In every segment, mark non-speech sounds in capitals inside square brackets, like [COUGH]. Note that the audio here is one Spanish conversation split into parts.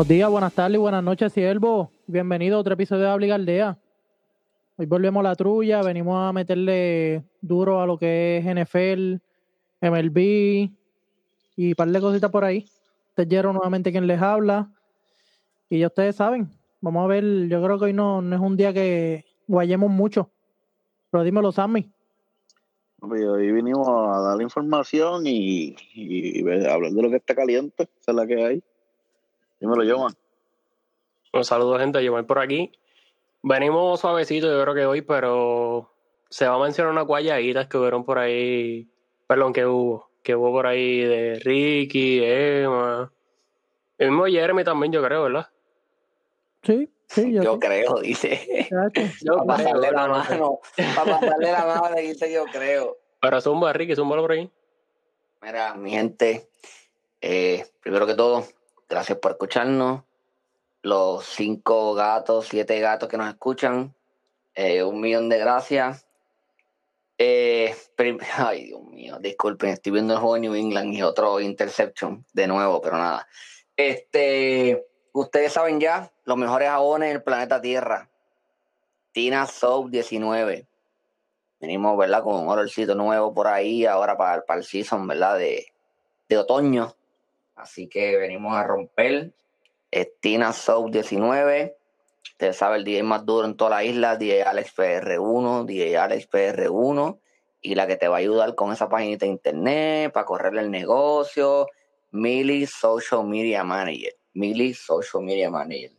Buenos días, buenas tardes, buenas noches, siervo. Bienvenido a otro episodio de Habla Aldea. Hoy volvemos a la trulla, venimos a meterle duro a lo que es NFL, MLB y un par de cositas por ahí. Este es Jero nuevamente quien les habla. Y ya ustedes saben, vamos a ver, yo creo que hoy no, no es un día que guayemos mucho. Pero dímelo, Sammy. Hoy vinimos a dar información y, y hablar de lo que está caliente, esa es la que hay. Dímelo, Joman. Un saludo, gente. Yo voy por aquí. Venimos suavecito, yo creo que hoy, pero se va a mencionar unas guayajitas que hubieron por ahí. Perdón, que hubo. Que hubo por ahí de Ricky, Emma. El mismo Jeremy también, yo creo, ¿verdad? Sí, sí, yo, Yo sí. creo, dice. [LAUGHS] Yo Para pasarle la mano. Para pasarle la mano le dice yo creo. Pero zumba, Ricky, zúmbalo por ahí. Mira, mi gente, eh, primero que todo, gracias por escucharnos. Los cinco gatos, siete gatos que nos escuchan, eh, un millón de gracias. Eh, [LAUGHS] ay, Dios mío, disculpen, estoy viendo el juego de New England y otro interception de nuevo, pero nada. Este, ustedes saben ya, los mejores jabones del planeta Tierra. Tina Soap 19. Venimos, ¿verdad? Con un olorcito nuevo por ahí, ahora para, para el season, ¿verdad? De, de otoño. Así que venimos a romper. Tina Soap 19. Usted sabe, el DJ más duro en toda la isla, DJ Alex PR1, DJ Alex PR1. Y la que te va a ayudar con esa página de internet, para correr el negocio. Mili Social Media Manager. Mili Social Media Manager.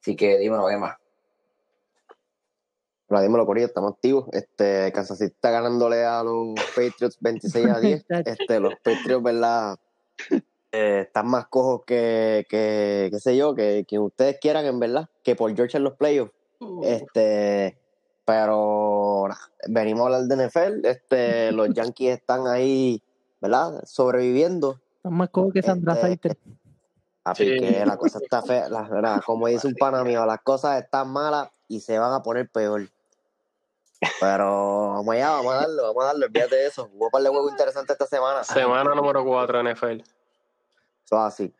Así que dímelo, Emma. Hola, dímelo, Corillo, estamos activos. Este, Kansas City está ganándole a los Patriots 26 a 10. [LAUGHS] Este, los Patriots, ¿verdad? Eh, están más cojos que, que, qué sé yo, que, que ustedes quieran, en verdad, que por George en los playoffs. Este, pero venimos a hablar de NFL. Este, [LAUGHS] los Yankees están ahí, ¿verdad? Sobreviviendo. Están más cojos que Sandra Este, Saiter. Así Sí. que la cosa está fea, la verdad, como dice un pana mío, las cosas están malas y se van a poner peor. Pero vamos allá, vamos a darlo, vamos a darlo, olvídate de eso. Hubo un par de juegos interesantes esta semana. Semana número 4 NFL. Eso es así.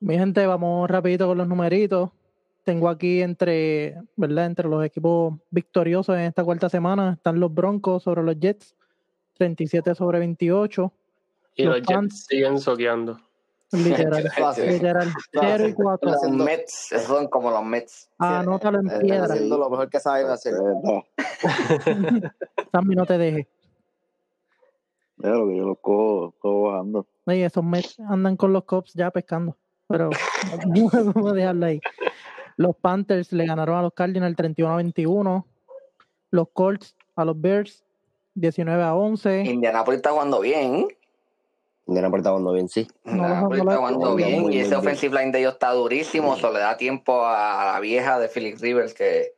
Mi gente, vamos rapidito con los numeritos. Tengo aquí entre, ¿verdad? Entre los equipos victoriosos en esta cuarta semana están los Broncos sobre los Jets, 37 sobre 28, Y Los los Pants. Jets siguen soqueando. literal, [LAUGHS] literal, 0 y 4. Los Mets, esos son como los Mets. Anótalo en Están piedra, haciendo lo mejor que saben hacer. [LAUGHS] Sammy, no te dejes. Lo que yo lo cojo, cojo bajando. Oye, esos Mets andan con los Cops ya pescando, pero [LAUGHS] vamos a dejarlo ahí. Los Panthers le ganaron a los Cardinals 31 a 21, los Colts a los Bears 19 a 11. Indianapolis está jugando bien. Indianapolis está jugando bien, sí. Indianapolis está jugando bien. y ese offensive line de ellos está durísimo. Eso le da tiempo a la vieja de Philip Rivers que,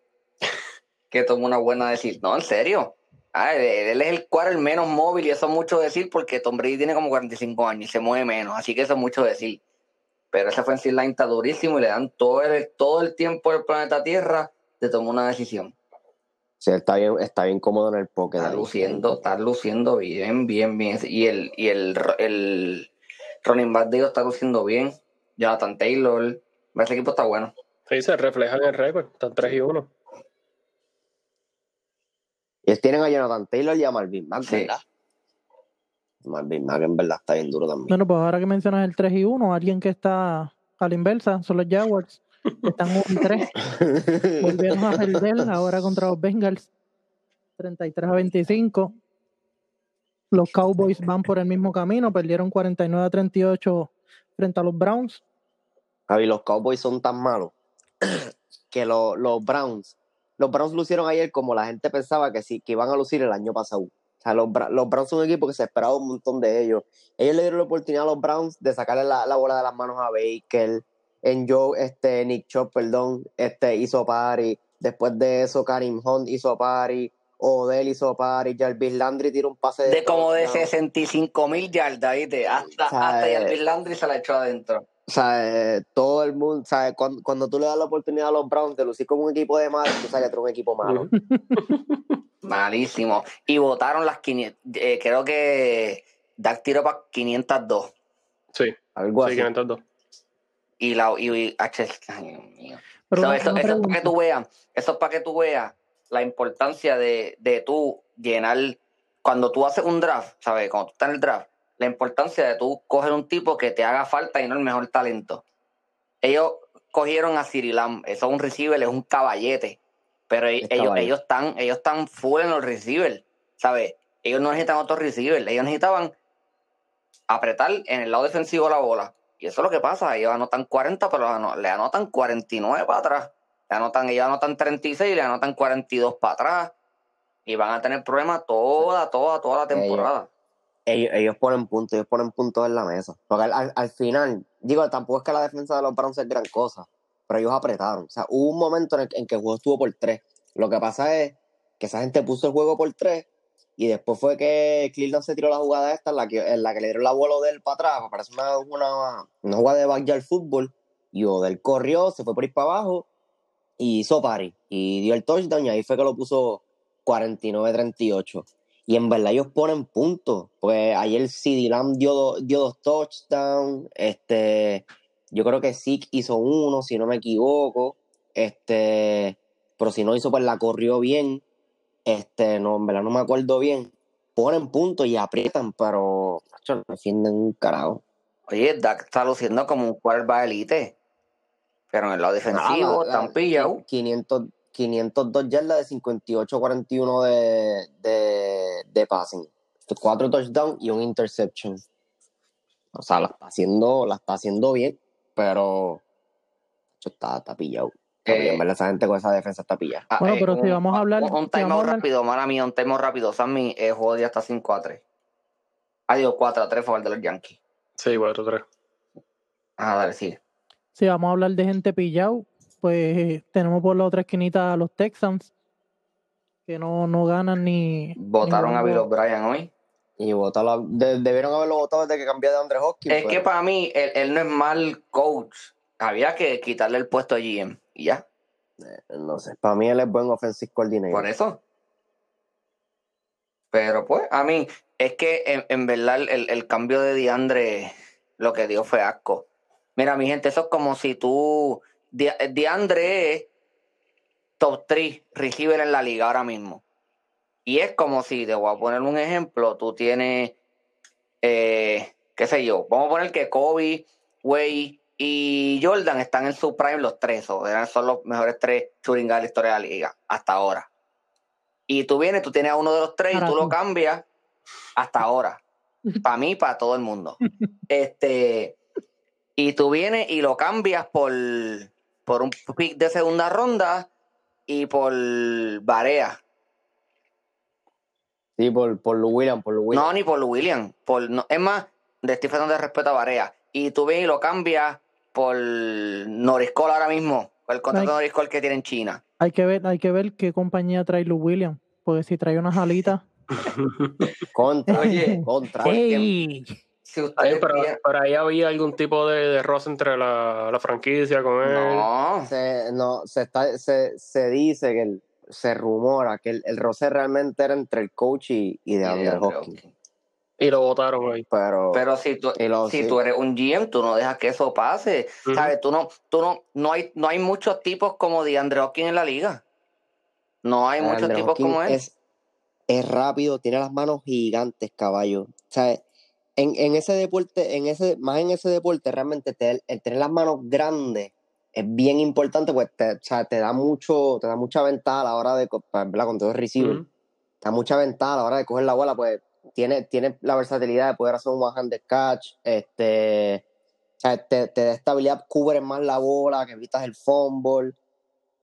que tomó una buena decisión. No, en serio. Ah, él, él es el quarter menos móvil y eso es mucho decir porque Tom Brady tiene como 45 años y se mueve menos. Así que eso es mucho decir. Pero ese offensive line está durísimo y le dan todo el, todo el tiempo del planeta Tierra de tomar una decisión. Sí, está bien, está bien cómodo en el pocket. Está luciendo, está luciendo bien, bien, bien. Y el, y el, el running back de ellos está luciendo bien. Jonathan Taylor. Ese equipo está bueno. Sí, se refleja en el récord. Están 3 y 1. Ellos tienen a Jonathan Taylor y a Marvin Mack, Sí. ¿verdad? Marvin Mack en verdad está bien duro también. Bueno, pues ahora que mencionas el 3 y 1, alguien que está a la inversa son los Jaguars. que Están 1 y 3. [LAUGHS] Volvieron a perder ahora contra los Bengals. 33 a 25. Los Cowboys van por el mismo camino. Perdieron 49 a 38 frente a los Browns. Javi, los Cowboys son tan malos que lo- los Browns, los Browns lucieron ayer como la gente pensaba que sí, que iban a lucir el año pasado. O sea, los, los Browns son un equipo que se esperaba un montón de ellos. Ellos le dieron la oportunidad a los Browns de sacarle la, la bola de las manos a Baker. En Joe, este, Nick Chop, perdón, este, hizo party. Después de eso, Karim Hunt hizo party. Odell hizo party. Jarvis Landry tiró un pase De como de touchdown. 65 mil yardas, ¿viste? Hasta, O sea, hasta eh, Jarvis Landry se la echó adentro. O sea, eh, todo el mundo, ¿sabes? Cuando, cuando tú le das la oportunidad a los Browns de lucir como un equipo de malo, tú sabes que tú eres un equipo malo. [LAUGHS] Malísimo. Y votaron las 500. eh, creo que Dak tiró para 502. Sí, Algo sí, así. 502. Y la y, y- H- ay, Dios mío. Pero So, una- eso, es para que tú veas, eso es para que tú veas la importancia de, de tú llenar, cuando tú haces un draft, ¿sabes? Cuando tú estás en el draft, la importancia de tú coger un tipo que te haga falta y no el mejor talento. Ellos cogieron a Sirilam, eso es un receiver, es un caballete, pero Es ellos, ellos están, ellos están full en los receivers, ¿sabes? Ellos no necesitan otros receivers, ellos necesitaban apretar en el lado defensivo la bola. Y eso es lo que pasa, ellos anotan 40, pero le anotan 49 para atrás. Le anotan, ellos anotan 36 y le anotan 42 para atrás. Y van a tener problemas toda, toda, toda la temporada. Ellos, ellos ponen puntos, ellos ponen puntos en la mesa. Porque al, al- al final, digo, tampoco es que la defensa de los Browns es gran cosa, pero ellos apretaron. O sea, hubo un momento en el, que el juego estuvo por tres. Lo que pasa es que esa gente puso el juego por tres y después fue que Cleveland se tiró la jugada esta en la que, en la que le dieron la bola a Odell para atrás, parece una, una, una jugada de backyard fútbol. Y Odell corrió, se fue por ir para abajo y hizo pari. Y dio el touchdown y ahí fue que lo puso 49-38. Y en verdad ellos ponen puntos. Pues ayer CD Lamb dio, dio dos touchdowns. Este, yo creo que Zeke hizo uno, si no me equivoco. Este, pero si no hizo, pues la corrió bien. Este, no, en verdad no me acuerdo bien. Ponen puntos y aprietan, pero no defienden un carajo. Oye, Dak está luciendo como un quarterback elite. Pero en el lado defensivo, Ah, la- la- están pillados. 500, 502 yardas de 58-41 de, de, de passing. Cuatro touchdowns y un interception. O sea, la está haciendo, la está haciendo bien, pero está, está pillado. Eh, en verdad esa gente con esa defensa está pillada. Ah, Bueno, eh, pero si un- vamos a hablar- Un, un si a hablar- rápido, mala mía, un timeout rápido. Sammy, el juego ya está 5 a 3. Adiós, 4 a 3 favor de los Yankees. Sí, 4-3. Ah, dale, sigue. Si vamos a hablar de gente pillado, pues tenemos por la otra esquinita a los Texans, que no, no ganan ni. Votaron ni a Bill. O'Brien hoy. Y votarlo, de- debieron haberlo votado desde que cambió de Andre Hopkins. Es que pero- para mí, él, él no es mal coach. Había que quitarle el puesto a GM. Y ya, no sé, para mí él es buen offensive coordinator. por eso. Pero pues, a mí, es que en, en verdad el, el cambio de Diandre lo que dio fue asco. Mira, mi gente, eso es como si tú. Di- Diandre es top 3 receiver en la liga ahora mismo. Y es como si, te voy a poner un ejemplo, tú tienes, eh, qué sé yo, vamos a poner que Kobe, Way y Jordan están en su prime los tres, o eran, son los mejores tres guards de la historia de la liga, hasta ahora. Y tú vienes, tú tienes a uno de los tres y tú lo cambias hasta ahora. Para mí, para todo el mundo. [LAUGHS] Este, y tú vienes y lo cambias por, por un pick de segunda ronda y por Barea. Sí, por, por Lou Williams, por Lou Williams. No, ni por William. Por, no, es más, de Stephen donde respeta a Barea. Y tú vienes y lo cambias por Noriscol ahora mismo. Por el contrato de Ay. Noriscol que tiene en China. Hay que ver, hay que ver qué compañía trae Lou Williams, porque si trae unas alitas. [LAUGHS] Contra, Oye, contra. ¡Ey! Si ustedes pero, ahí había algún tipo de, de roce entre la, la franquicia con él. No. Se, no, se, está, se, se dice que el- se rumora que el, el roce realmente era entre el coach y, y de Y de Andre Andre Hopkins. Y lo votaron ahí. Pero, Pero si tú, lo- si sí. tú eres un GM, tú no dejas que eso pase. ¿Sabes? Tú no, tú no, no hay, no hay muchos tipos como DeAndre Hopkins en la liga. No hay muchos tipos como él. Es, es rápido, tiene las manos gigantes, caballo. Sea, en, en ese deporte, en ese, más en ese deporte, realmente te- el tener las manos grandes es bien importante, pues te, o sea, te da mucho, te da mucha ventaja a la hora de, pues, ¿verdad? Con todo el receiver. Te da mucha ventaja a la hora de coger la bola, pues tiene, tiene la versatilidad de poder hacer un one-handed catch, este, o sea, te, te da estabilidad, cubre más la bola, que evitas el fumble.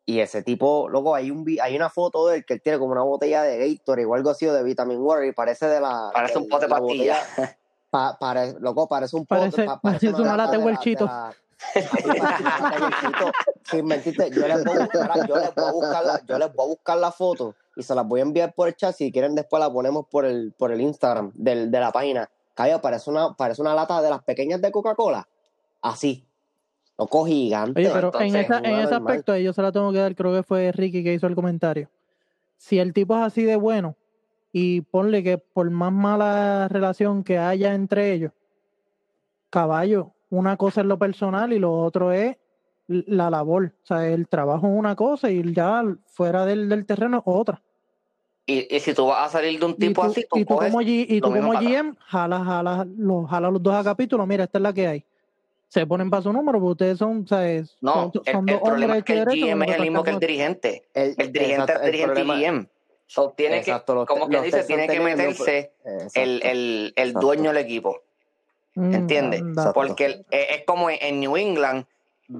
Y ese tipo, loco, hay un hay una foto de él que él tiene como una botella de Gatorade o algo así o de Vitamin Water y parece de la. Parece de- un pote de la botella- pastilla. [LAUGHS] Pa- loco, parece un pote. Parece- pa- parece una lata de huelchito. la- Papi, parece una lata de huelchito. Sin mentirte, yo les voy a buscar, yo les voy a buscar la, yo les voy a buscar la foto y se las voy a enviar por el chat. Si quieren, después la ponemos por el, por el Instagram del, de la página. Calla, parece una, parece una lata de las pequeñas de Coca-Cola. Así. Loco gigante. Oye, pero en, esa- en ese aspecto, yo se la tengo que dar, creo que fue Ricky que hizo el comentario. Si el tipo es así de bueno, y ponle que por más mala relación que haya entre ellos, caballo, una cosa es lo personal y lo otro es la labor. O sea, el trabajo es una cosa y ya fuera del, del terreno es otra. Y, y si tú vas a salir de un Y tipo tú, así, tú y tú como, G- y tú. GM, jala, jala, lo, jala los dos a capítulo, mira, esta es la que hay. Se ponen para su número, porque ustedes son, o sea, es- No, son, el, son el dos problema hombres es que el GM es el mismo que el dirigente. El, El dirigente es el dirigente problema- GM. So, tiene exacto, que, los, como que dice, tiene que meterse el, el, el dueño del equipo. Mm, ¿Entiendes? Exacto. Porque eh, es como en, New England,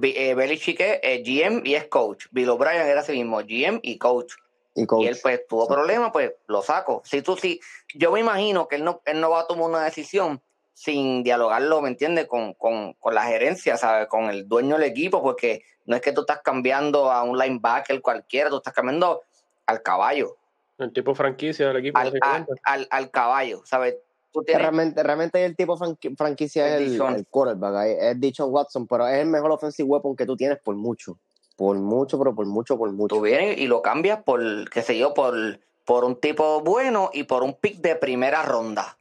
eh, Belichick es eh, GM y es coach. Bill O'Brien era así mismo, GM y coach. Y coach. Y él pues tuvo Exacto. problemas, pues lo saco. Si tú sí, yo me imagino que él no, él no va a tomar una decisión sin dialogarlo, ¿me entiendes? Con, con, con la gerencia, ¿sabes? Con el dueño del equipo, porque no es que tú estás cambiando a un linebacker cualquiera, tú estás cambiando al caballo, El tipo franquicia del equipo, al, al, básicamente. al, al caballo, ¿sabes? Tú Que tienes, realmente, realmente el tipo franqui- franquicia Es el, Dishon. el quarterback, es Dichon Watson, pero es el mejor offensive weapon que tú tienes por mucho. Por mucho, pero por mucho, por mucho. tú vienes y lo cambias por, qué sé yo, por, por un tipo bueno y por un pick de primera ronda.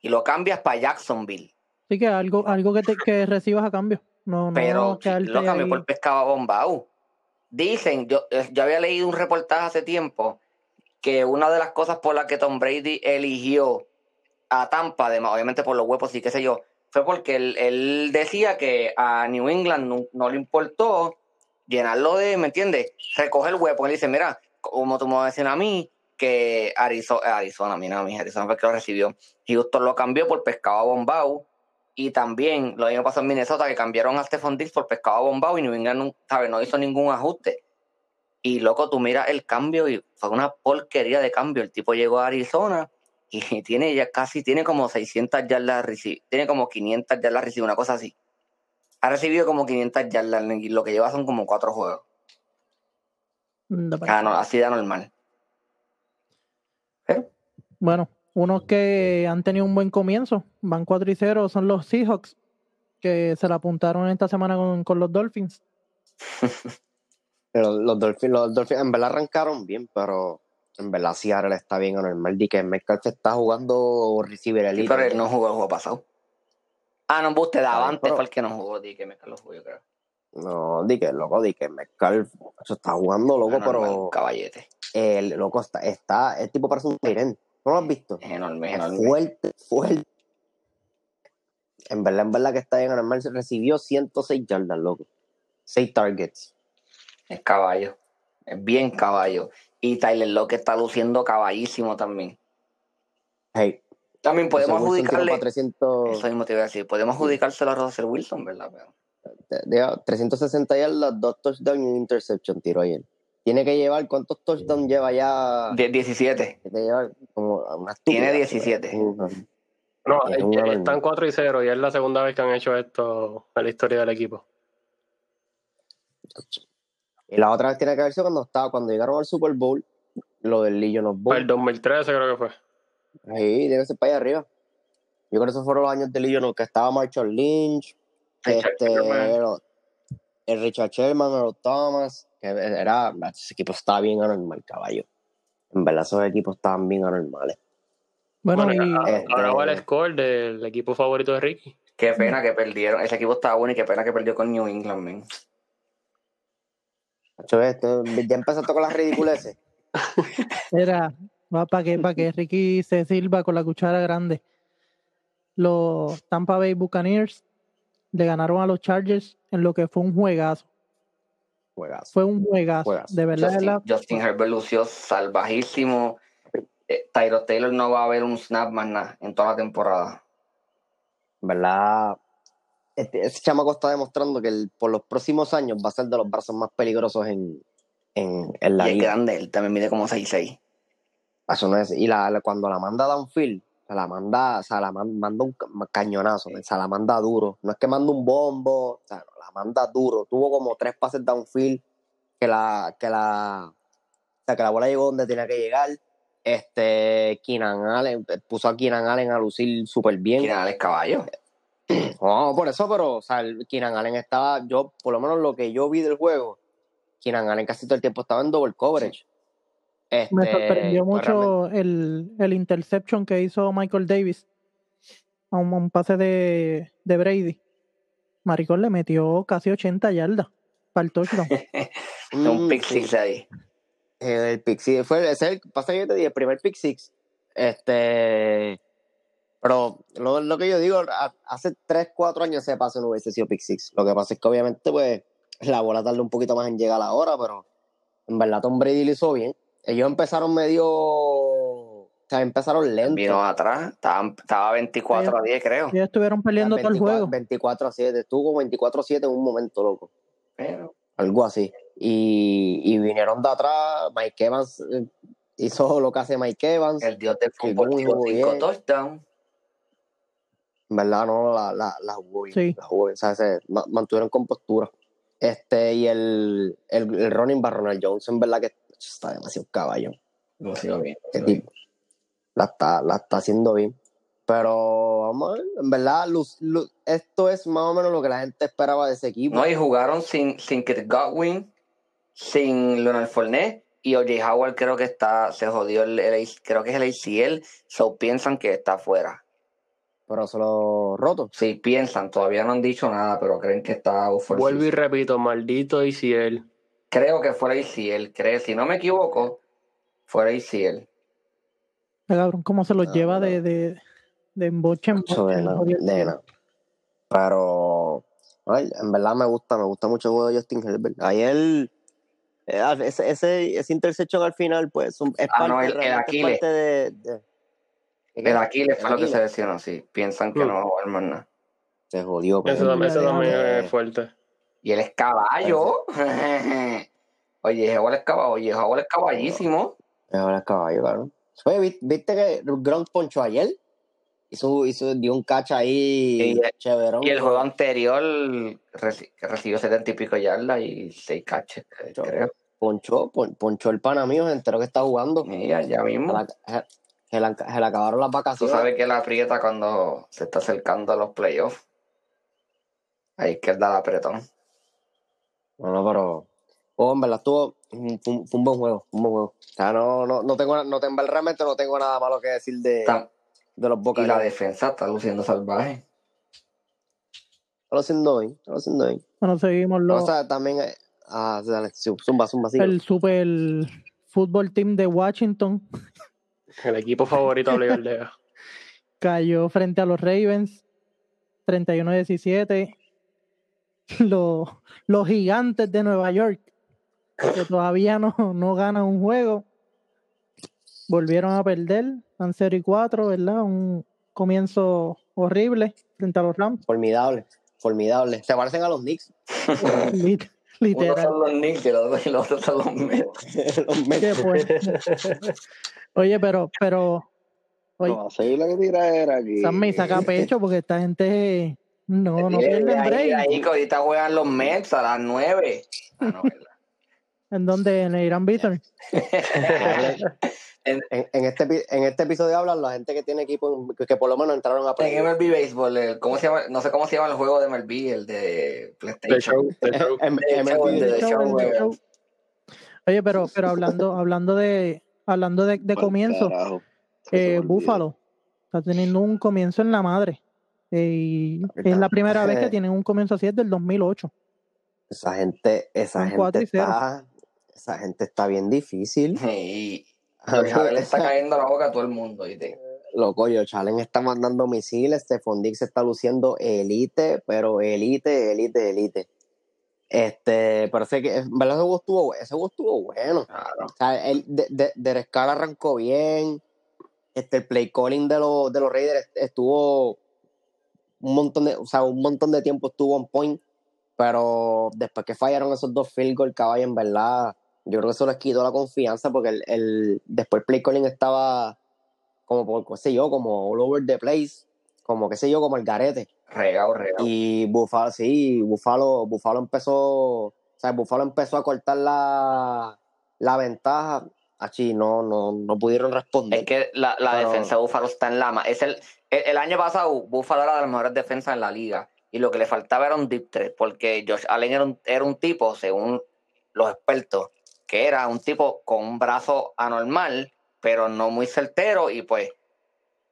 Y lo cambias para Jacksonville. Así que algo, algo que, te, que recibas a cambio. No, Pero no sí, lo cambió ahí. por pescado bombao. Dicen, yo, eh, yo había leído un reportaje hace tiempo que una de las cosas por las que Tom Brady eligió a Tampa, además, obviamente por los huevos y qué sé yo, fue porque él, decía que a New England no, le importó llenarlo de, ¿me entiendes? Recoger el huevo. Él dice, mira, como tú me vas a a mí, que Arizona, Arizona, mira, mi Arizona fue que lo recibió. Houston lo cambió por pescado bombao. Y también lo mismo pasó en Minnesota, que cambiaron a Stephon Diggs por pescado bombao y New England no, ¿sabes? no hizo ningún ajuste. Y loco, tú miras el cambio y fue una porquería de cambio. El tipo llegó a Arizona [LAUGHS] y tiene ya casi, tiene como 600 yardas recibidas, tiene como 500 yardas recibidas, una cosa así. Ha recibido como 500 yardas y lo que lleva son como cuatro juegos. Para Ah, no, así de normal. Bueno, unos que han tenido un buen comienzo, van 4 y 0, son los Seahawks, que se la apuntaron esta semana con, con los Dolphins. [LAUGHS] Pero los Dolphins, los Dolphins en verdad arrancaron bien, pero en verdad Seattle está bien anormal. Di que Metcalf está jugando receiver sí, elite. pero él no jugó el juego pasado. Ah, no, usted daba antes, fue el que no jugó, di que me lo jugó, yo creo. No, di que loco, di que Metcalf eso está jugando loco, pero caballete. el loco está, está, el tipo parece un Tyrant. ¿No lo has visto? Es enorme, es enorme. Fuerte, fuerte. En verdad, en verdad que está bien anormal. Se recibió 106 yardas, loco. 6 targets. Es caballo. Es bien caballo. Y Tyler Lockett está luciendo caballísimo también. Hey, También podemos Russell adjudicarle. para 300, Eso mismo te iba a decir. Podemos adjudicárselo a Russell Wilson, ¿verdad? Pero- de- 360 yardas, 2 touchdowns y un interception tiró ayer. Tiene que llevar, ¿cuántos touchdowns lleva ya? Die- 17. Tiene que llevar como una Tiene estúpida. 17. Ujú. No, Es están 4 y 0 y es la segunda vez que han hecho esto en la historia del equipo. Y la otra vez tiene que haber sido cuando estaba, cuando llegaron al Super Bowl, lo del Legion of Para el Boom. 2013 creo que fue. Sí, debe ser para allá arriba. Yo creo que esos fueron los años de Legion of que estaba Marshall Lynch, Richard este, el Richard Sherman, Earl Thomas, que era, ese equipo estaba bien anormal, caballo. En verdad, esos equipos estaban bien anormales. Bueno, Bueno, y a- este- ahora va el score del equipo favorito de Ricky. Qué pena que perdieron. Ese equipo estaba bueno y qué pena que perdió con New England, man. Esto- ya empezaste con las ridiculeces. [LAUGHS] era para que, para que Ricky se sirva con la cuchara grande. Los Tampa Bay Buccaneers le ganaron a los Chargers en lo que fue un juegazo. Juegazo. Fue un juegazo. Juegazo. De verdad, Justin, Herbert lució salvajísimo. Eh, Tyro Taylor no va a ver un snap más nada en toda la temporada. Verdad, este, ese chamaco está demostrando que el- por los próximos años va a ser de los brazos más peligrosos en, en, en la y liga. grande, él también mide como 6'6". Eso no es, y la, la- cuando la manda downfield, se la manda, o sea, la man- manda un ca- cañonazo, o sea, la manda duro. No es que manda un bombo, o sea, no, la manda duro. Tuvo como tres pases downfield que la, que la, o sea, que la bola llegó donde tenía que llegar. Este, Keenan Allen, puso a Keenan Allen a lucir súper bien. Keenan Allen es caballo. No, por eso, pero, o sea, el Keenan Allen estaba, yo, por lo menos lo que yo vi del juego, Keenan Allen casi todo el tiempo estaba en double coverage. Este, Me sorprendió pues, mucho el, el interception que hizo Michael Davis a un, a un pase de, de Brady. Maricón le metió casi 80 yardas para el touchdown. [LAUGHS] [LAUGHS] un Mm, pick sí. six ahí. Eh, El pick six fue ese es el, pasa que yo te dije, el primer pick six. Este, pero lo, lo que yo digo, a- hace 3, 4 años ese pase no hubiese sido pick six. Lo que pasa es que obviamente pues la bola tarda un poquito más en llegar ahora, pero en verdad Tom Brady lo hizo bien. Ellos empezaron medio, o sea, empezaron lento. Vino atrás, estaba, estaba 24 a 10, creo. Ellos estuvieron peleando todo el 24, juego. 24 a 7, estuvo como 24 a 7 en un momento, loco. Pero algo así. Y, y vinieron de atrás, Mike Evans eh, hizo lo que hace Mike Evans. el dios del fútbol muy tiró jugó 5 bien. touchdowns. En verdad, no, la, la, la jugó bien. Sí. La jugó bien, o sea, se ma- mantuvieron compostura. Este, y el, el, el running back Ronald Jones, en verdad que está demasiado caballo. Lo sigo bien. Qué tipo. La está, la está haciendo bien. Pero, vamos a ver, en verdad, Luz- Luz- esto es más o menos lo que la gente esperaba de ese equipo. No, y jugaron sin, sin Kirk Godwin, sin Leonard Fournette, y O.J. Howard creo que está, se jodió, el, el- creo que es el ACL, so piensan que está afuera. Pero solo roto. Sí, piensan, todavía no han dicho nada, pero creen que está Vuelvo y repito, maldito ACL. Creo que fue el ACL, creo, si no me equivoco, fue el ACL. Cabrón, cómo se los Ah, lleva de, de, de emboche en boche, de nada, jodido. de. Pero, ay, en verdad me gusta, me gusta mucho el juego de Justin Herbert. Ayer, eh, ese, ese, ese interception al final, pues, un- es Ah, parte, no, el- el realmente es Aquiles. parte de... El Aquiles fue lo que se lesionó, sí. Piensan que Mm. no va a jugar más nada. Se jodió. pero- Eso, también- eso también es fuerte. Y él es caballo. [LAUGHS] Oye, Howard es caballo. Oye, Howard es caballísimo. Ahora es caballo, claro. Oye, ¿vi- ¿viste que Gronk ponchó ayer? Hizo, hizo, dio un catch ahí Y- chéverón. Y el juego anterior reci- recibió setenta y pico yardas y seis caches, creo. Ponchó, pon- ponchó el pana mío, se enteró que está jugando. Mira, ya mismo. la- se- le acabaron las Tú vacaciones. sabes que la aprieta cuando se está acercando a los playoffs. Ahí es que él da el apretón. No, no, pero. Oh, en verdad estuvo. Fue un, fue un buen juego. un buen juego. O sea, no, no, no tengo, no tengo, realmente no tengo nada malo que decir de, de los Y Boca. la defensa está luciendo salvaje. Está haciendo bien, está haciendo bien. Bueno, seguimos O los, sea, también. eh, Ah, dale, zumba, zumba, sigue. el super fútbol team de Washington El equipo favorito de Aldea. [LAUGHS] cayó frente a los Ravens 31-17. Los, los gigantes de Nueva York, que todavía no, no ganan un juego, volvieron a perder. Van 0 y 4, ¿verdad? Un comienzo horrible frente a los Rams. Formidable, formidable. Se parecen a los Knicks. [LAUGHS] [LAUGHS] Literal. son los Knicks y los otros- y los otros son los Mets. los Mets. ¿Qué fue? Oye, pero, pero, oye, No, seguir la que tira era aquí. Sammy saca pecho porque esta gente no, no Y pierden ahí, break. ahí que ahorita juegan los Mets a las 9. Ah, no. ¿En dónde? En el Irán Bithorn. [LAUGHS] En, en este, en este episodio hablan la gente que tiene equipo que, que por lo menos entraron a En. MLB Baseball, el- ¿cómo se llama? No sé cómo se llama el juego de MLB, el de The PlayStation. Oye, pero, pero hablando, hablando de, hablando de, comienzo, carajo. Eh. Búfalo está teniendo un comienzo en la madre. Eh, y es la primera vez que [LAUGHS] tienen un comienzo así desde el 2008. Esa gente, esa gente está, esa gente está bien difícil. Y [LAUGHS] George le está cayendo la boca a todo el mundo. Loco, yo Chalen está mandando misiles, Stephon Diggs está luciendo elite, pero elite, elite, elite. Este, parece que, en verdad ese juego estuvo, ese juego estuvo bueno. Claro. O sea, el de, de, Carr arrancó bien. Este, el play calling de los, de los Raiders estuvo un montón de, o sea, un montón de tiempo estuvo on point. Pero después que fallaron esos dos field goal, caballo, en verdad, yo creo que eso les quitó la confianza porque el, el después play calling estaba como por, qué sé yo, como all over the place, como qué sé yo, como el garete. Regao, regao. Y Buffalo, sí, Buffalo, Buffalo empezó, o sea, Buffalo empezó a cortar la, la ventaja. Aquí no, no, no pudieron responder. Es que la, la Pero- defensa de Búfalo está en lama. Es el, el, el año pasado, Búfalo era de las mejores defensas en la liga. Y lo que le faltaba era un deep threat, porque Josh Allen era un, era un tipo, según los expertos, que era un tipo con un brazo anormal, pero no muy certero, y pues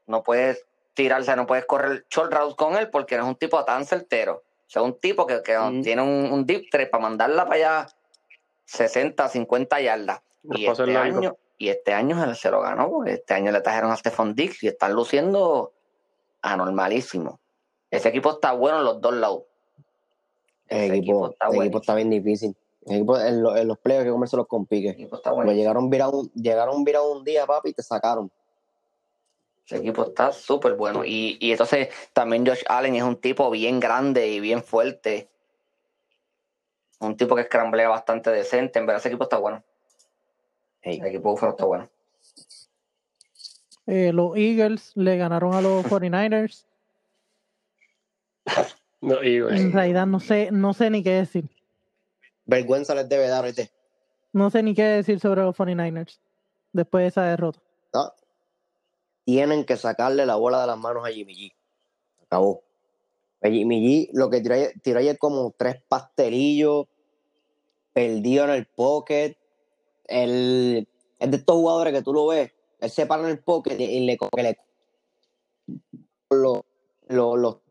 no puedes tirarse, no puedes correr short route con él porque no es un tipo tan certero. O sea, un tipo que, que Mm. tiene un, un deep para mandarla para allá 60, 50 yardas. Y este, año, y este año se, se lo ganó, porque este año le trajeron a Stephon Dix y están luciendo anormalísimo. Ese equipo está bueno en los dos lados. El equipo, está el equipo está bien difícil. El equipo, en, lo- en los playoffs hay que comérselos con El pique. equipo está Porque bueno. llegaron virados llegaron un día, papi, y te sacaron. Ese equipo está súper bueno. Y, y entonces también Josh Allen es un tipo bien grande y bien fuerte. Un tipo que escramblea bastante decente. En verdad, ese equipo está bueno. Hey. El equipo de Buffalo está bueno. Eh, los Eagles le ganaron a los 49ers. No, [LAUGHS] Eagles. En realidad no sé, no sé ni qué decir. Vergüenza les debe dar, ¿viste? No sé ni qué decir sobre los 49ers después de esa derrota. Tienen que sacarle la bola de las manos a Jimmy G. Acabó. A Jimmy G lo que tiró ayer, tiró ayer como tres pastelillos, perdido en el pocket. Él, es de estos jugadores que tú lo ves, él se para en el pocket y, le, que le lo, lo, lo-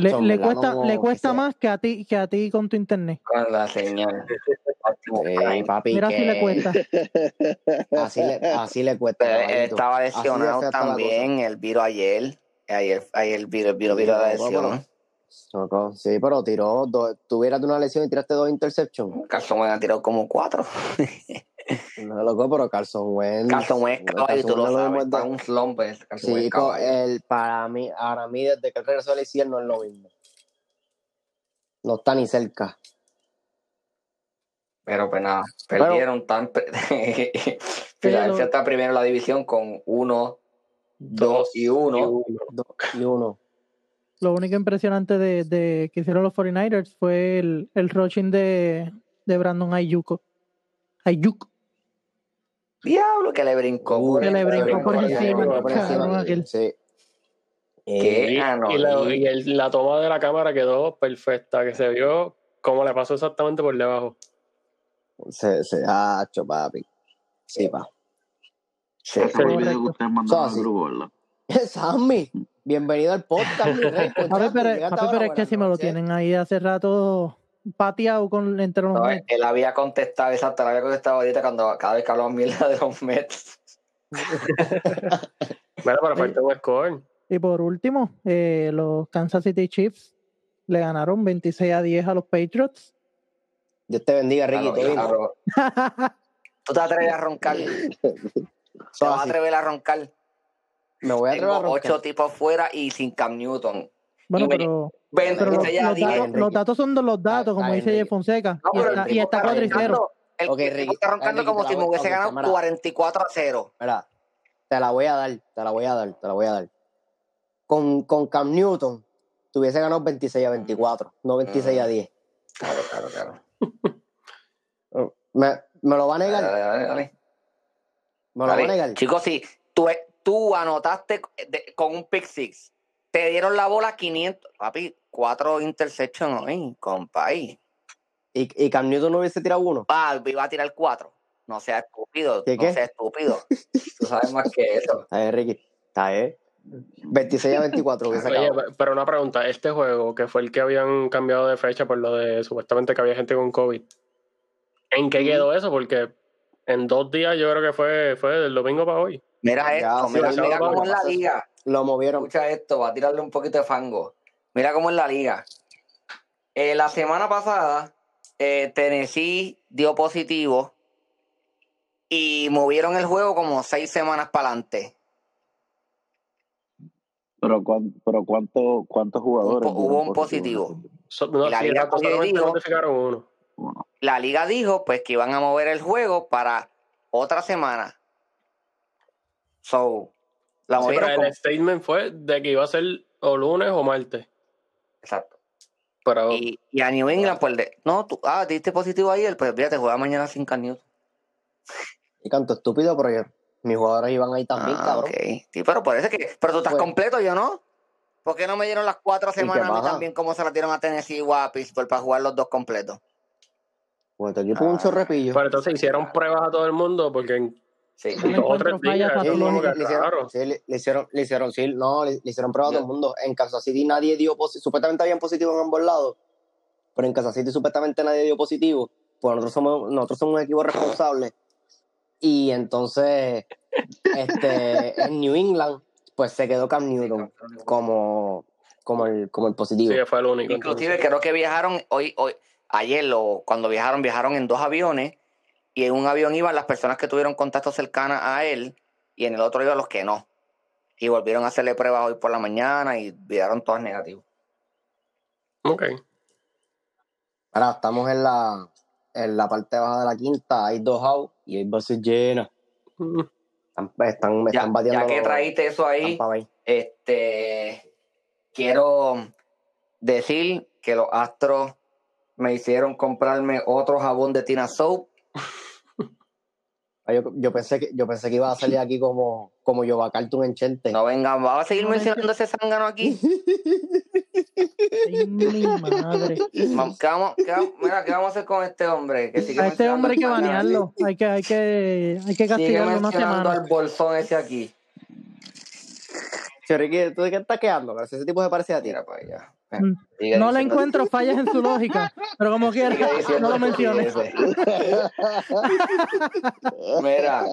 Le, le cuesta, no- le cuesta sea- más que a ti, que a ti con tu internet. Con la señal. [LAUGHS] Ey, papi, Mira si que le cuesta. [LAUGHS] Así le, así le cuesta. Pero él caballito. estaba lesionado también. Él viró ayer. Ayer, ayer viró, viró, viró la Sí, bueno, lesión. Sí, pero tiró, dos, tuvieras una lesión y tiraste dos interceptions. Carson Wentz ha tirado como cuatro. [LAUGHS] No, loco, pero Carson Wentz. Carson Wentz, caballo, tú Carson lo Wentz sabes. mismo es Está de- un slump. Carson Sí, caballo. el, para mí, ahora mí, desde que regresó a la ICL no es lo mismo. No está ni cerca. Pero pues nada, Pero- perdieron tan. Filadelfia [LAUGHS] está primero en la división con uno, dos y uno. Dos y uno. Lo único impresionante de, de que hicieron los 49ers fue el, el rushing de, de Brandon Ayuko. Ayuk. Diablo, que le brincó. Uh, por que le el- brincó por encima. Sí. ¿Qué? Y, no, y la, y- y el- la toma de la cámara quedó perfecta, que se vio como le pasó exactamente por debajo. Se, se, ah, cho, papi. Sí, pa. Sí. Ese es el video Correcto. que ustedes mandaron al Así. grupo, ¿verdad? [LAUGHS] Sammy, bienvenido al podcast, mi rey. [LAUGHS] Papi, pero, papi, pero es que si me lo tienen ahí hace rato pateado con, entre los No, Mets. él había contestado, exacto, él había contestado ahorita cuando cada vez que hablamos mierda de los Mets. [LAUGHS] Mira, pero falta un score. Y por último, eh, los Kansas City Chiefs le ganaron 26 a 10 a los Patriots. Dios te bendiga, Ricky. Te claro. ¿Tú te atreves a roncar? [LAUGHS] ¿Te vas a atrever a roncar? Me voy a atrever a roncar. ocho tipos fuera y sin Cam Newton. Bueno, Y me- pero, Bueno, pero los, 26 a los 10. datos, los datos son de los datos, como está dice Jeff Fonseca. No, y, está, y está está 4 y 0. roncando, el Ok, tipo Ricky, está roncando Ricky, como te si la me voy- hubiese ganado mira. 44 a 0. Mira, te la voy a dar, te la voy a dar, te la voy a dar. Con, con Cam Newton, te hubiese ganado 26 a 24, no 26 a 10. Claro, claro, claro. [LAUGHS] ¿Me, me lo va a Dale, negar? dale, dale. ¿Me lo va a Dale. negar? Chicos, si tú, tú anotaste de- con un pick six, te dieron la bola 500, papi, cuatro interceptions hoy, compay. ¿Y, y Cam Newton no hubiese tirado uno? Ah, iba a tirar cuatro. No seas estúpido, ¿Qué, no qué? seas estúpido. Tú sabes más que eso. [LAUGHS] Está bien, Ricky. Está bien. 26 a 24 hubiese Oye, acabado. pero una pregunta, este juego, que fue el que habían cambiado de fecha por lo de supuestamente que había gente con COVID, ¿en qué quedó eso? Porque en dos días yo creo que fue, fue del domingo para hoy. Mira esto, mira, cómo es la liga. Lo movieron. Escucha esto, va a tirarle un poquito de fango. Mira cómo es la liga. Eh, la semana pasada, eh, Tennessee dio positivo y movieron el juego como seis semanas para adelante. Pero, cuán- pero ¿cuánto, ¿cuántos jugadores? Un po- hubo un positivo. So- no, Y la sí, liga dijo-. Uno. La liga dijo pues que iban a mover el juego para otra semana. So, la Sí, movieron pero como- el statement fue de que iba a ser o lunes o martes. Exacto. Pero Y, y a New England, pues, de, no, tú, ah, diste positivo ayer, pues fíjate, juega mañana sin Newton. Y canto estúpido, pero yo- mis jugadores iban ahí también, Ah, cabrón. ok. Sí, pero parece que. Pero tú estás Pues- completo, yo no. ¿Por qué no me dieron las cuatro semanas a mí también como se las dieron a Tennessee o a Pittsburgh para jugar los dos completos? Bueno, entonces yo tuve un Ah. chorrepillo. Pero entonces hicieron pruebas a todo el mundo porque Sí. Dos o tres días, Sí, le, le hicieron, le, le hicieron, le hicieron, sí, no, le, le hicieron prueba a todo el mundo. En Kansas City nadie dio positivo, supuestamente habían positivo en ambos lados, pero en Kansas City supuestamente nadie dio positivo, pues nosotros somos, nosotros somos un equipo responsable. Y entonces, este, [LAUGHS] en New England, pues se quedó Cam Newton como, como el, como el positivo. Sí, fue el único. Inclusive entonces. creo que viajaron hoy, hoy, ayer lo, cuando viajaron, viajaron en dos aviones y en un avión iban las personas que tuvieron contacto cercana a él y en el otro iban los que no. Y volvieron a hacerle pruebas hoy por la mañana y vieron todas negativas. Ok. Ahora estamos en la, en la parte baja de la quinta, hay dos outs y hay bases llenas. Mm, Están, están, Ya, están bateando ya que traíste eso ahí, este quiero decir que los Astros me hicieron comprarme otro jabón de Tina Soap. Ah, Yo, yo pensé que yo pensé que iba a salir aquí como como Jova Cartoon en Chente. No vengan, vamos a seguir mencionando ese zángano aquí. Ay, mi madre. Mam- ¿Qué vamos, qué vamos- mira, ¿qué vamos a hacer con este hombre? Que sigue A este hombre hay que banearlo. Hay que, hay que, hay que Sigue castigarlo una mencionando semana. al bolsón ese aquí. Choriqui, ¿tú de qué estás quedando? Pero si ese tipo se parece a ti. Allá. Mm. Sigue No le encuentro fallas en su lógica, pero como quiera, no lo menciones. [LAUGHS] Mira,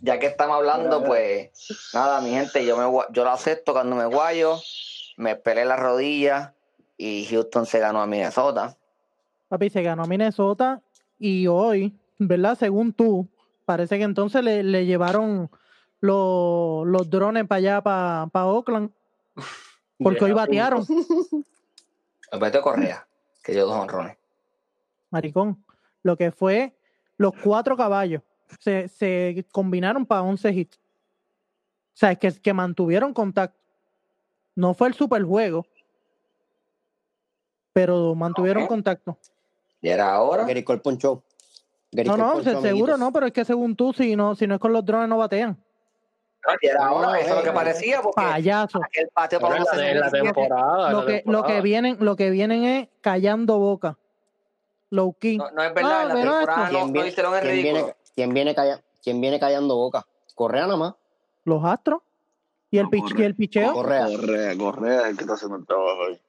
ya que estamos hablando, pues nada, mi gente, yo me yo lo acepto cuando me guayo, me pelé la rodilla y Houston se ganó a Minnesota. Papi, se ganó a Minnesota y hoy, ¿verdad? Según tú, parece que entonces le, le llevaron los, los drones para allá, para, Oakland, porque hoy batearon, [LAUGHS] Alberto Correa, que dio dos honrones. maricón. Lo que fue los cuatro caballos se, se combinaron para 11 hits. O sea, es que, que mantuvieron contacto. No fue el super juego, pero mantuvieron contacto. Y era ahora. Gary Cole ponchó. No, no, ponchó, seguro amiguitos. no, pero es que según tú, si no, si no es con los drones, no batean. Y era ahora, No, eso es lo que eh, parecía, porque Payaso. aquel patio para la, la temporada. Lo la que, lo que vienen, lo que vienen es callando boca. Low key. no, no es verdad, Ah, en la temporada no, ¿Quién no viene, hicieron el quién ridículo. viene, quién viene calla- quién viene callando boca? Correa nada más. Los astros. Y el, No, pich- y el picheo. Correa. Correa, Correa es el que está haciendo el trabajo hoy.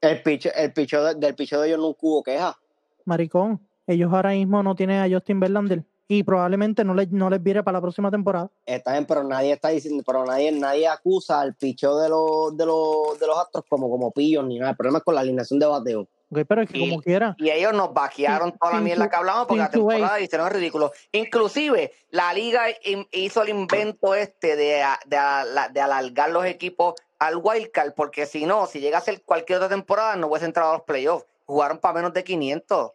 El picho, el picho de- del picho de ellos nunca hubo queja. Maricón. Ellos ahora mismo no tienen a Justin Verlander. Y probablemente no les, no les vire para la próxima temporada. Está bien, pero nadie está diciendo, pero nadie, nadie acusa al picho de los, de los, de los astros como, como pillos ni nada. El problema es con la alineación de bateo. Ok, pero es que Y- como quiera. Y ellos nos vaquearon toda la mierda que hablamos porque la temporada ace. hicieron el ridículo. Inclusive, la liga hizo el invento este de, de, alargar los equipos al wildcard, porque si no, si llega a ser cualquier otra temporada, no hubiese entrado a los playoffs. Jugaron para menos de 500.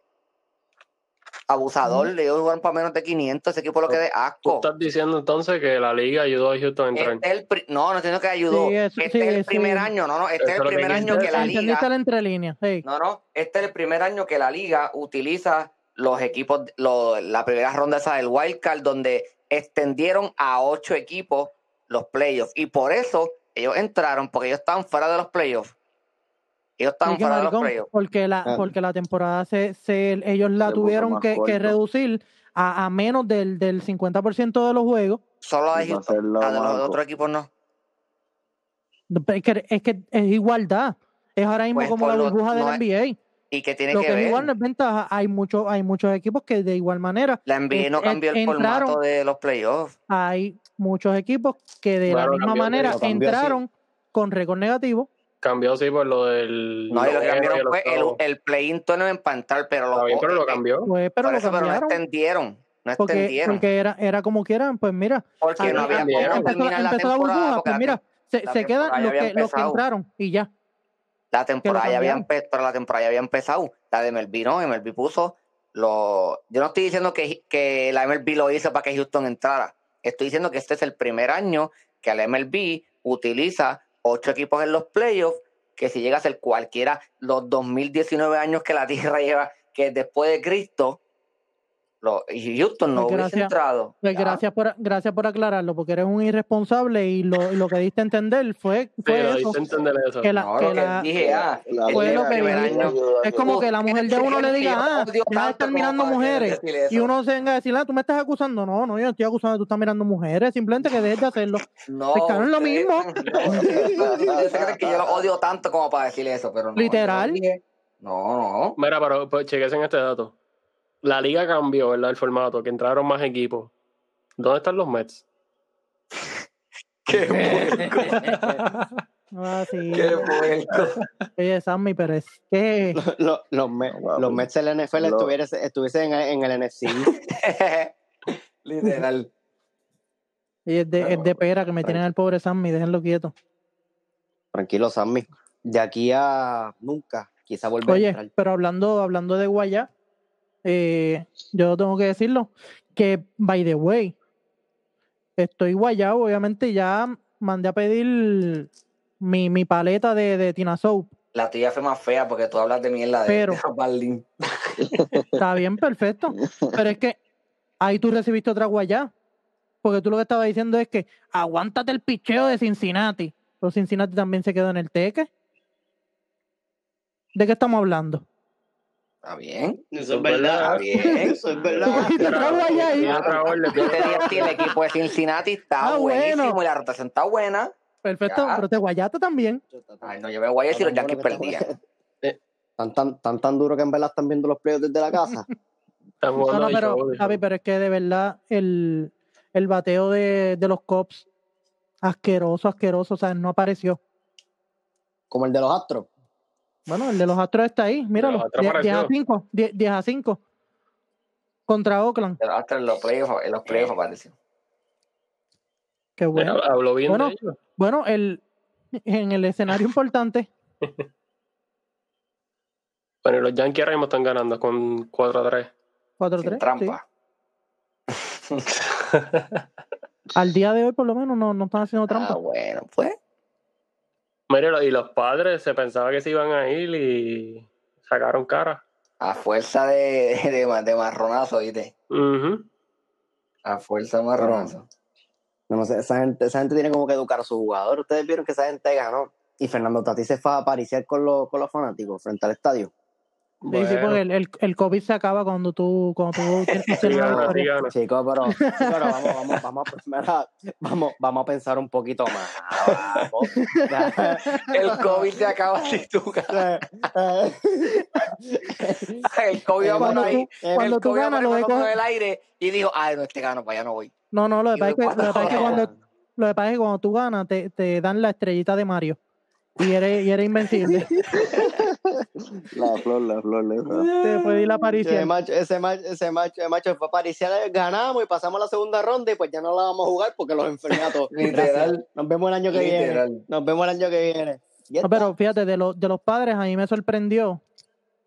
Abusador, ellos jugaron para menos de 500. Ese equipo lo que de Tú asco. estás diciendo entonces que la liga ayudó a Houston a entrar. Este es el pri- no, no entiendo que ayudó. Sí, eso- este sí, es el sí. primer año, no, no, este Eso es el que primer año que la liga. Hey. No, no, este es el primer año que la liga utiliza los equipos, lo- la primera ronda esa del Wild Card, donde extendieron a ocho equipos los playoffs. Y por eso ellos entraron, porque ellos estaban fuera de los playoffs. Ellos estaban fuera de los playoffs. porque la, Ah. porque la temporada se, se ellos la Se tuvieron que, reducir a, a menos del, del 50% de los juegos. Solo a Houston, hacerlo la de los otros equipos no. Es que, es que es igualdad. Es ahora mismo Pues como la burbuja no del es- NBA. ¿Y que tiene Lo que que es igual no es ventaja. Hay, muchos hay muchos equipos que de igual manera La NBA no cambió el entraron- formato de los playoffs. hay muchos equipos que de Claro, la misma cambió, manera cambió, entraron con récord negativo. Cambió sí por lo del. No, y lo que cambiaron el fue el, el play-in tournament para entrar, pero, los, bien, pero lo cambió. Pues, pero lo eso, pero no extendieron. No Porque, extendieron. porque era, era como quieran, pues mira, porque ahí- no había empezó- terminar la empezó la temporada. burbuja, pues mira, se, se quedan los que, los que empezado. entraron y ya. La temporada ya había empezado, pero la temporada ya había empezado. La de MLB no, MLB puso lo. Yo no estoy diciendo que, que la MLB lo hizo para que Houston entrara. Estoy diciendo que este es el primer año que la MLB utiliza ocho equipos en los playoffs, que si llega a ser cualquiera, los 2019 años que la Tierra [LAUGHS] lleva, que después de Cristo, Lo- y Houston no Pues hubiese gracias. entrado. Pues gracias por, gracias por aclararlo, porque eres un irresponsable y lo, lo que diste a entender fue, fue eso. diste a entender eso. Que la- no, que lo que la- dije, ah, Fue lo que año- Es como que la mujer de [LAUGHS] uno le diga, ah, estar como mirando mujeres. Y uno se venga a decir, ah, tú me estás acusando. No, no, yo no estoy acusando, tú estás mirando mujeres. Simplemente que dejes de hacerlo. No, Pescado es lo mismo. [LAUGHS] que yo lo odio tanto como para decir eso, pero no. Literal. No, no. Mira, pero pues, chequense en este dato. La liga cambió, ¿verdad? El formato, que entraron más equipos. ¿Dónde están los Mets? [LAUGHS] Qué puerco. [LAUGHS] Ah, sí. Qué puerco. Oye, Sammy, pero es que Los, los, los Mets del NFL Lo- estuviese- estuviesen en, en el NFC. [LAUGHS] Literal. es de, es de pera que me tienen al pobre Sammy, déjenlo quieto. Tranquilo, Sammy. De aquí a nunca, quizá vuelva a Oye, entrar. pero hablando, hablando de Guayá, eh, yo tengo que decirlo, que by the way, estoy guayado, obviamente ya mandé a pedir mi, mi paleta de, de Tina Soap. La tuya fue más fea porque tú hablas de mierda de, Pero- [LAUGHS] de Berlín. Está bien, perfecto. Pero es que ahí tú recibiste otra guayá. Porque tú lo que estabas diciendo es que aguántate el picheo de Cincinnati. Pero Cincinnati también se quedó en el teque. ¿De qué estamos hablando? ¿Está bien? Eso es verdad. Está bien. Eso es verdad. cogiste otra guayá ahí. Tiene otra orden, Yo tiene te otra dije a ti, el equipo de Cincinnati está Ah, buenísimo bueno. y la rotación está buena. Perfecto, Ya. pero te guayaste también. Ay, no, yo voy a decir los Yankees perdían. [LAUGHS] Tan, tan, tan, tan duro que en verdad están viendo los playoffs desde la casa. [LAUGHS] No, no, pero, Javi, pero es que de verdad el, el bateo de, de los Cops, asqueroso, asqueroso, o sea, no apareció. Como el de los Astros. Bueno, el de los Astros está ahí, míralo, los Astros 10, 10 a apareció. 5, 10, 10 a 5 contra Oakland. Pero hasta en los playoffs, en los playoffs apareció. Qué bueno. Mira, Habló bien Bueno. de ellos. Bueno, el, en el escenario [LAUGHS] importante, Bueno, y los Yankees ahora mismo están ganando con 4 a 3. 4-3. Sin sí. trampa. [LAUGHS] Al día de hoy, por lo menos, no, no están haciendo Ah, trampa. bueno, pues. Mira, y los padres se pensaba que se iban a ir y sacaron cara. A fuerza de, de, marronazo, ¿viste? Ujú. A fuerza de marronazo. No, no sé, esa gente, esa gente tiene como que educar a su jugador. Ustedes vieron que esa gente ganó. Y Fernando Tatís se fue a apariciar con los, con los fanáticos frente al estadio. Sí, sí, Bueno, porque el, el, el COVID se acaba cuando tú, cuando tú [LAUGHS] tienes sí una sí gana. Chicos, pero, sí, pero vamos, vamos, vamos, mira, vamos, vamos a pensar un poquito más. Vamos. [LAUGHS] El COVID se acaba si [LAUGHS] tú ganas. El COVID va por Cuando ahí. tú- cuando el tú COVID ganas, lo de coger- en el aire y dijo, ay, no, este gano, para allá no voy. No, no, lo que pasa es que, lo que que cuando, lo que pasa es que cuando tú ganas, te, te dan la estrellita de Mario. Y eres, y eres invencible. La flor, la flor. esa. te puede ir la Ese macho, ese macho, ese macho, ese macho fue a apariciar, ganamos y pasamos la segunda ronda y pues ya no la vamos a jugar porque los enfermé a todos. [LAUGHS] Literal. Nos vemos el año que viene. Literal. Nos vemos el año que viene. No, está. pero fíjate, de, los de los padres, a mí me sorprendió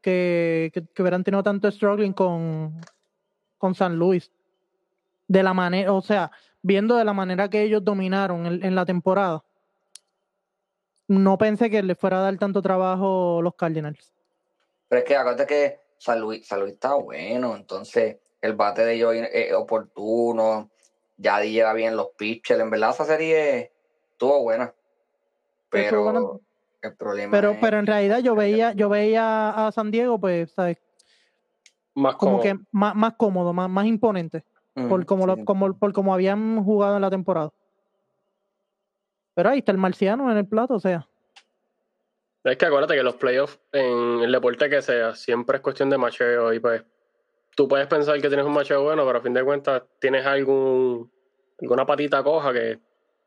que, que, que hubieran tenido tanto struggling con, con San Luis. De la manera, o sea, viendo de la manera que ellos dominaron en, en la temporada. No pensé que les fuera a dar tanto trabajo los Cardinals. Pero es que acuérdate que San Luis, San Luis está bueno, entonces el bate de ellos es oportuno, Yadi llega bien los pitchers, en verdad esa serie estuvo buena. Pero el problema Pero, es pero en realidad yo veía, yo veía a San Diego, pues, ¿sabes? Más Como cómodo. que más, más cómodo, más, más imponente. Mm, por como, lo- como, por como habían jugado en la temporada. Pero ahí está el marciano en el plato, o sea. Es que acuérdate que los playoffs en el deporte que sea siempre es cuestión de macheo y pues tú puedes pensar que tienes un macheo bueno, pero a fin de cuentas tienes algún alguna patita coja que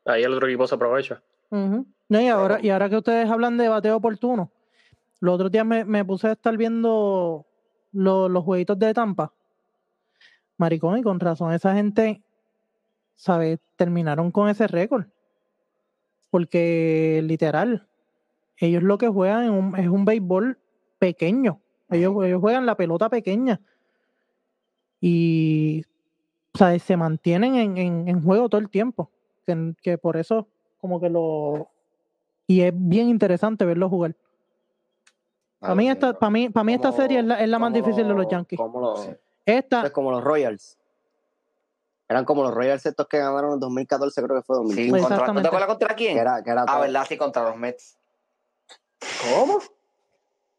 ahí el otro equipo se aprovecha. No, y, ahora, y ahora que ustedes hablan de bateo oportuno, los otros días me, me puse a estar viendo lo- los jueguitos de Tampa. Maricón, y con razón, esa gente, ¿sabes? Terminaron con ese récord. Porque literal, ellos lo que juegan es un, es un béisbol pequeño. Ellos, ellos juegan la pelota pequeña. Y o sea, se mantienen en, en- en juego todo el tiempo. Que, que por eso, como que lo. Y es bien interesante verlo jugar. Para mí, esta, para mí, para mí esta ¿Cómo- serie es la, es la más difícil de los lo- Yankees. ¿Cómo lo, Sí. Esta, Es como los Royals. Eran como los Royals estos que ganaron en 2014, creo que fue Sí, 2015. contra, ¿no te Exactamente. acuerdas contra quién? Que era, que era Ah, todo- ¿verdad? Sí, contra los Mets. ¿Cómo?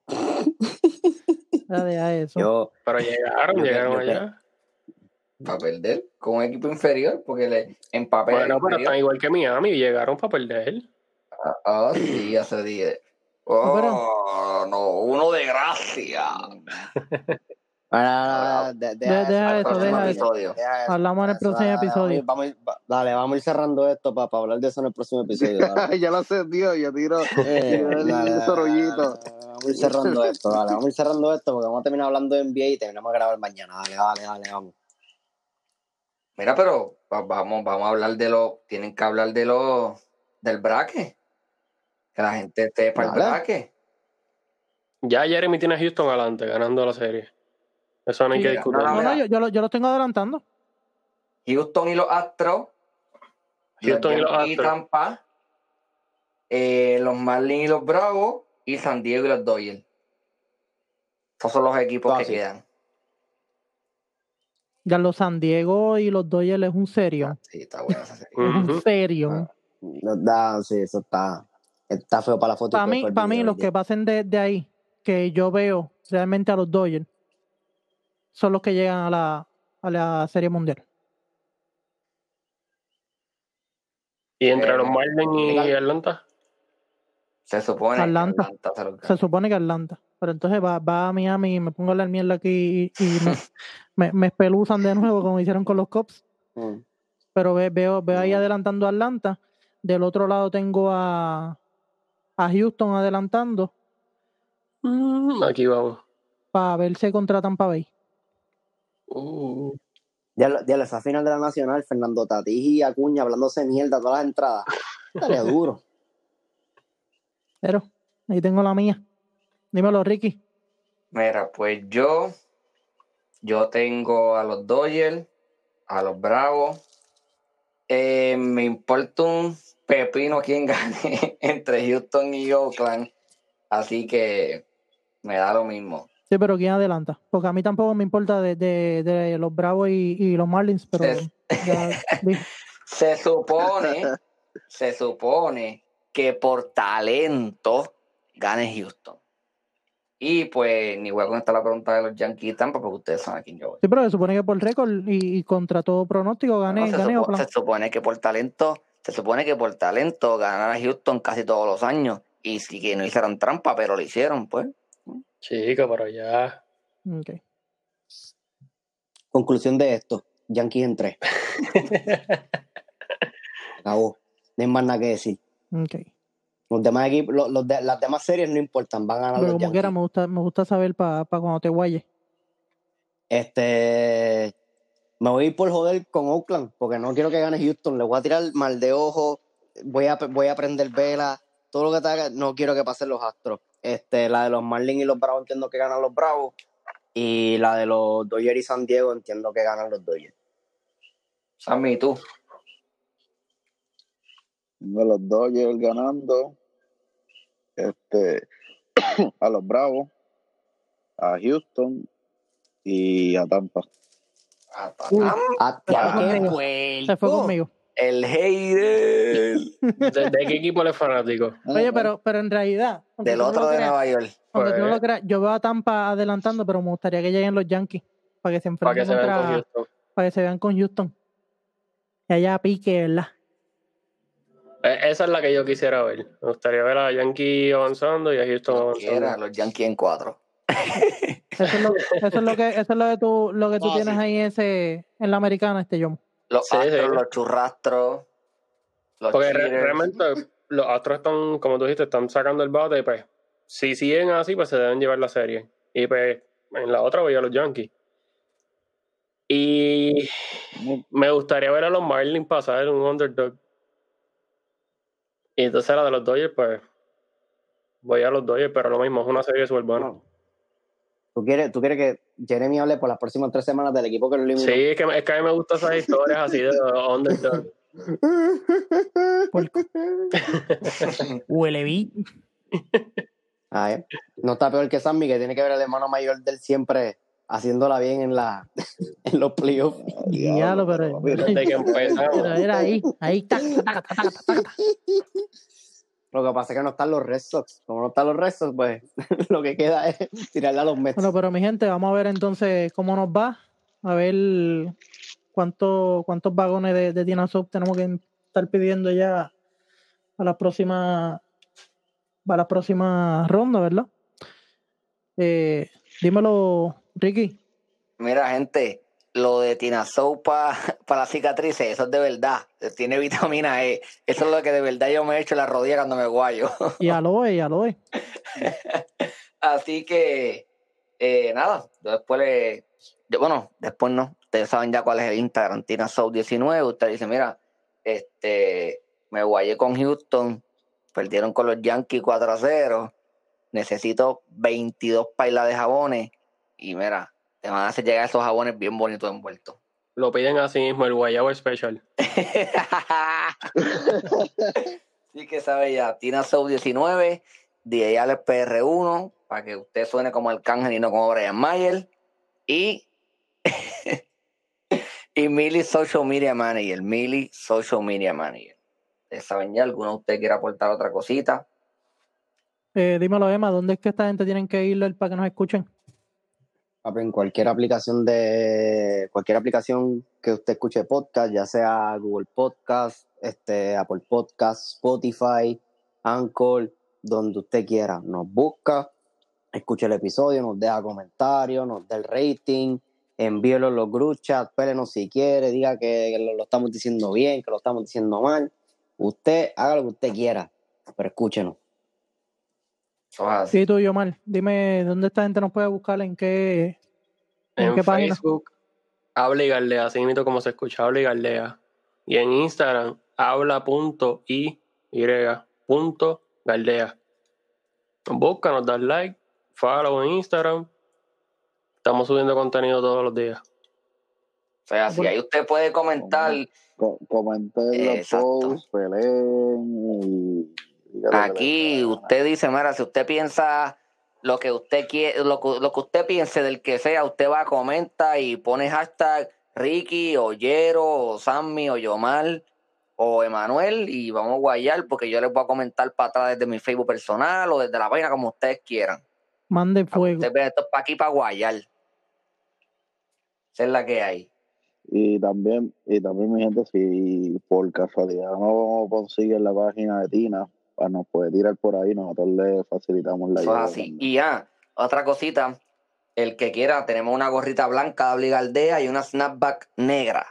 [LAUGHS] deja eso. Yo, Pero llegaron, Yo- llegaron yo- allá. Para perder con un equipo inferior, porque le, en papel. Bueno, pero están igual que Miami, llegaron para perder. Ah, ah, sí, hace 10. Oh, no, uno de gracia. [LAUGHS] ah, de- De- deja eso, deja eso. deja eso, Hablamos en el próximo Dale, episodio. Vamos, ir- dale, vamos a ir cerrando esto para, hablar de eso en el próximo episodio. [LAUGHS] ya lo sé, tío. Yo tiro. [LAUGHS] Eh, dale, dale, Vamos a ir cerrando [LAUGHS] esto, dale. Vamos a ir cerrando esto porque vamos a terminar hablando de NBA y terminamos a grabar mañana. Dale, dale, dale, vamos. Mira, pero va- vamos, vamos a hablar de lo. Tienen que hablar de lo del braque. Que la gente esté para el braque. Ya Jeremy tiene a Houston adelante, ganando la serie. Eso no hay Sí, que discutir. No, mira. no, yo, yo, lo, yo lo tengo adelantando. Houston y los Astros. Houston y los Astros. Tampa. eh, los Marlins y los Bravos. Y San Diego y los Dodgers. Esos son los equipos que quedan. Ya los San Diego y los Dodgers es un serio. Sí, está buena esa serie. Es [LAUGHS] un serio. No, da, sí, eso está, está feo para la foto. y Para mí, para mí, los que pasen de, de ahí, que yo veo realmente a los Dodgers, son los que llegan a la, a la Serie Mundial. Y entre Eh, los Marlins y. Atlanta. Se supone Atlanta. que Atlanta se supone que Atlanta. Pero entonces va, va a Miami y me pongo a hablar mierda aquí y, y me, [LAUGHS] me, me espeluzan de nuevo como hicieron con los Cops. Mm. Pero ve- veo, veo ahí adelantando a Atlanta. Del otro lado tengo a, a Houston adelantando Mm, aquí vamos. para verse contra Tampa Bay. Uh, Ya, lo- ya esa final de la Nacional, Fernando Tatís y Acuña hablándose mierda todas las entradas. Estaría [LAUGHS] duro. Pero ahí tengo la mía. Dímelo, Ricky. Mira, pues yo, yo tengo a los Dodgers, a los Bravos. Eh, me importa un pepino quién [LAUGHS] gane entre Houston y Oakland. Así que me da lo mismo. Sí, pero ¿quién adelanta? Porque a mí tampoco me importa de, de, de los Bravos y, y los Marlins, pero ya, [LAUGHS] Se supone, se supone que por talento gane Houston. Y pues ni voy a contestar la pregunta de los Yankees Tampa porque ustedes saben a quién yo voy. sí, pero se supone que por récord y, y contra todo pronóstico gané, No, se, gané supo- se supone que por talento, se supone que por talento ganan a Houston casi todos los años. Y sí que no hicieron trampa, pero lo hicieron, pues. Chica, pero ya. Ok. Conclusión de esto: Yankees en tres. [LAUGHS] Acabó. No hay más nada que decir. ok. Los demás equipos, los, los de- las demás series no importan, van a ganar Pero los como Yankees. quiera, me gusta, me gusta saber para cuando te guayes. Este. Me voy a ir por joder con Oakland, porque no quiero que gane Houston. Le voy a tirar mal de ojo, voy a, voy a prender vela, todo lo que te haga, no quiero que pasen los astros. Este, la de los Marlins y los Bravos entiendo que ganan los Bravos. Y la de los Dodgers y San Diego entiendo que ganan los Dodgers. Sammy, ¿y tú? Tengo a los Dodgers ganando. Este, [CLEARS THROAT] a los Bravos, a Houston y a Tampa. Pa- Uy. ah, ¡Ah, Se fue qué conmigo. El hater [LAUGHS] ¿De, de qué equipo eres fanático? Oye, pero, pero en realidad, del no otro de creas- Nueva York. aunque tú no Pues- lo creas, yo veo a Tampa adelantando, pero me gustaría que lleguen los Yankees para que se Para que enfrenten se vean contra, con Houston. para que se vean con Houston. Y allá pique, ¿verdad? Eh, Esa es la que yo quisiera ver. Me gustaría ver a Yankee avanzando y a Houston avanzando. quiera, los Yankees en cuatro. Eso es lo, eso es lo que, eso es lo que tú, lo que tú Ah, tienes sí. ahí ese, en la americana, este John. Los Sí, astros, sí. los churrastros, los Porque re- realmente los Astros están, como tú dijiste, están sacando el bate. Pues, si siguen así, pues se deben llevar la serie. Y pues, en la otra voy a los Yankees. Y me gustaría ver a los Marlins pasar un underdog. Y entonces la de los Dodgers, pues, voy a los Dodgers, pero lo mismo, es una serie súper buena. No. ¿Tú quieres, ¿Tú quieres que Jeremy hable por las próximas tres semanas del equipo que lo eliminó? Sí, es que, es que a mí me gustan esas historias así de underdog. [LAUGHS] Huele no está peor que Sammy, que tiene que ver al hermano mayor del siempre haciéndola bien en, la, [LAUGHS] en los playoffs. Pero- Desde que empezamos. Pero era ahí, ahí, tac, Lo que pasa es que no están los Red Sox. Como no están los Red Sox, pues [LAUGHS] lo que queda es tirarle a los Mets. Bueno, pero mi gente, vamos a ver entonces cómo nos va. A ver cuánto, cuántos vagones de, de tenemos que estar pidiendo ya a la próxima a la próxima ronda, ¿verdad? Eh, dímelo, Ricky. Mira, gente, lo de Tina Sopa [LAUGHS] para las cicatrices, eso es de verdad. Tiene vitamina E. Eso es lo que de verdad yo me he hecho en la rodilla cuando me guayo. [LAUGHS] Y aloe, y aloe. [LAUGHS] Así que, eh, nada, yo después le. yo- bueno, después no. Ustedes saben ya cuál es el Instagram, Tina Soap 19. Usted dice, mira, este, me guayé con Houston, perdieron con los Yankees 4 a 0. Necesito 22 pailas de jabones. Y mira, te van a hacer llegar esos jabones bien bonitos envueltos. Lo piden así mismo, el Guayabo Special. [LAUGHS] sí que sabe ya, Tina Soap 19, DJ Alex PR1, para que usted suene como Arcángel y no como Brian Mayer. Y, [LAUGHS] y Millie Social Media Manager, Millie Social Media Manager. Ustedes saben ya, alguno de ustedes quiere aportar otra cosita. Eh, dímelo, Emma, ¿dónde es que esta gente tienen que ir para que nos escuchen? En cualquier aplicación de cualquier aplicación que usted escuche podcast, ya sea Google Podcast, este, Apple Podcast, Spotify, Anchor, donde usted quiera, nos busca, escuche el episodio, nos deja comentarios, nos da el rating, envíelo en los group chat, pélenos si quiere, diga que lo, lo estamos diciendo bien, que lo estamos diciendo mal. Usted haga lo que usted quiera, pero escúchenos. Así. Sí, tú, Yomar, dime dónde esta gente nos puede buscar, en qué, en, En qué página. Facebook, habla y galdea, así mismo como se escucha, habla y galdea. Y en Instagram, habla.y.galdea. Nos busca, nos da like, follow en Instagram. Estamos subiendo contenido todos los días. O sea, si ahí usted puede comentar Co- comenten los posts, peleen y... Aquí usted dice, mira, si usted piensa lo que usted quiere, lo, que- lo que usted piense del que sea, usted va, comenta y pone hashtag Ricky o Yero o Sammy o Yomar o Emanuel y vamos a guayar porque yo les voy a comentar para atrás desde mi Facebook personal o desde la página como ustedes quieran. Mande fuego. Ustedes ven, esto es para aquí para guayar. Esa es la que hay. Y también, y también mi gente, si por casualidad no consiguen la página de Tina, nos puede tirar por ahí, nosotros le facilitamos la Eso es ayuda así. Y ya, otra cosita, el que quiera, tenemos una gorrita blanca de obligaldea y una snapback negra.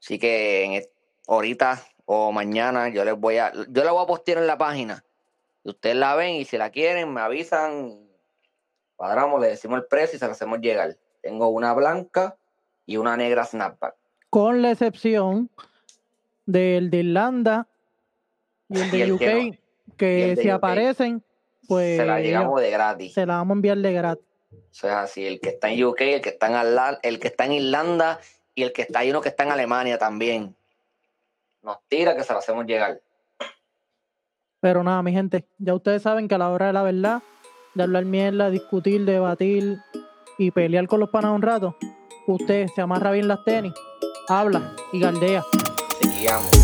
Así que en ahorita o mañana yo les voy a, yo la voy a postear en la página. Y ustedes la ven y si la quieren, me avisan, cuadramos, le decimos el precio y se la hacemos llegar. Tengo una blanca y una negra snapback. Con la excepción del de Irlanda y el [LAUGHS] Y de el UK, que el si UK. aparecen, pues se la llegamos de gratis. se la vamos a enviar de gratis. Eso es así, el que está en UK, el que está en, el que está en Irlanda y el que está hay uno que está en Alemania también. Nos tira que se lo hacemos llegar. Pero nada, mi gente, ya ustedes saben que a la hora de la verdad, de hablar mierda, discutir, debatir y pelear con los panas un rato, usted se amarra bien las tenis, habla y galdea. Seguíamos.